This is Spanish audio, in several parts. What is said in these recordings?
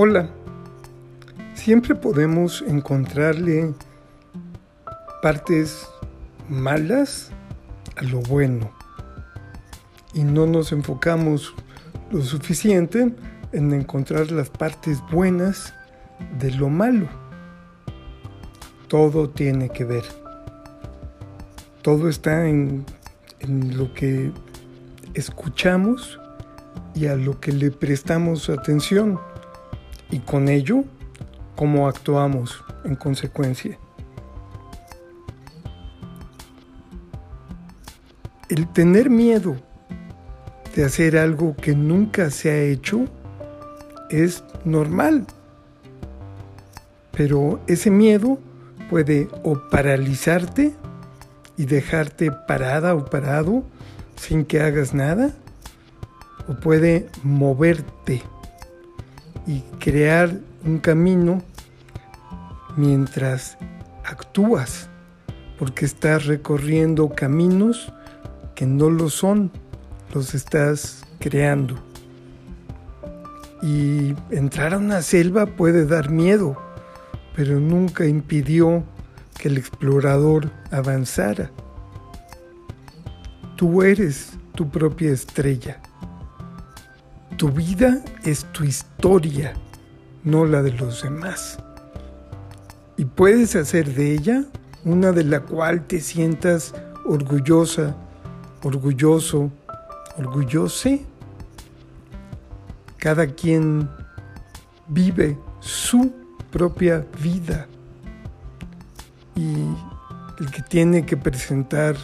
Hola, siempre podemos encontrarle partes malas a lo bueno y no nos enfocamos lo suficiente en encontrar las partes buenas de lo malo. Todo tiene que ver. Todo está en, lo que escuchamos y a lo que le prestamos atención y con ello cómo actuamos en consecuencia. El tener miedo de hacer algo que nunca se ha hecho es normal, pero ese miedo puede o paralizarte y dejarte parada o parado sin que hagas nada, o puede moverte y crear un camino mientras actúas, porque estás recorriendo caminos que no lo son, los estás creando. Y entrar a una selva puede dar miedo, pero nunca impidió que el explorador avanzara. Tú eres tu propia estrella. Tu vida es tu historia, no la de los demás. Y puedes hacer de ella una de la cual te sientas orgullosa, orgulloso, orgullose. Cada quien vive su propia vida. Y el que tiene que presentar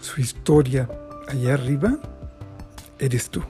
su historia allá arriba, eres tú.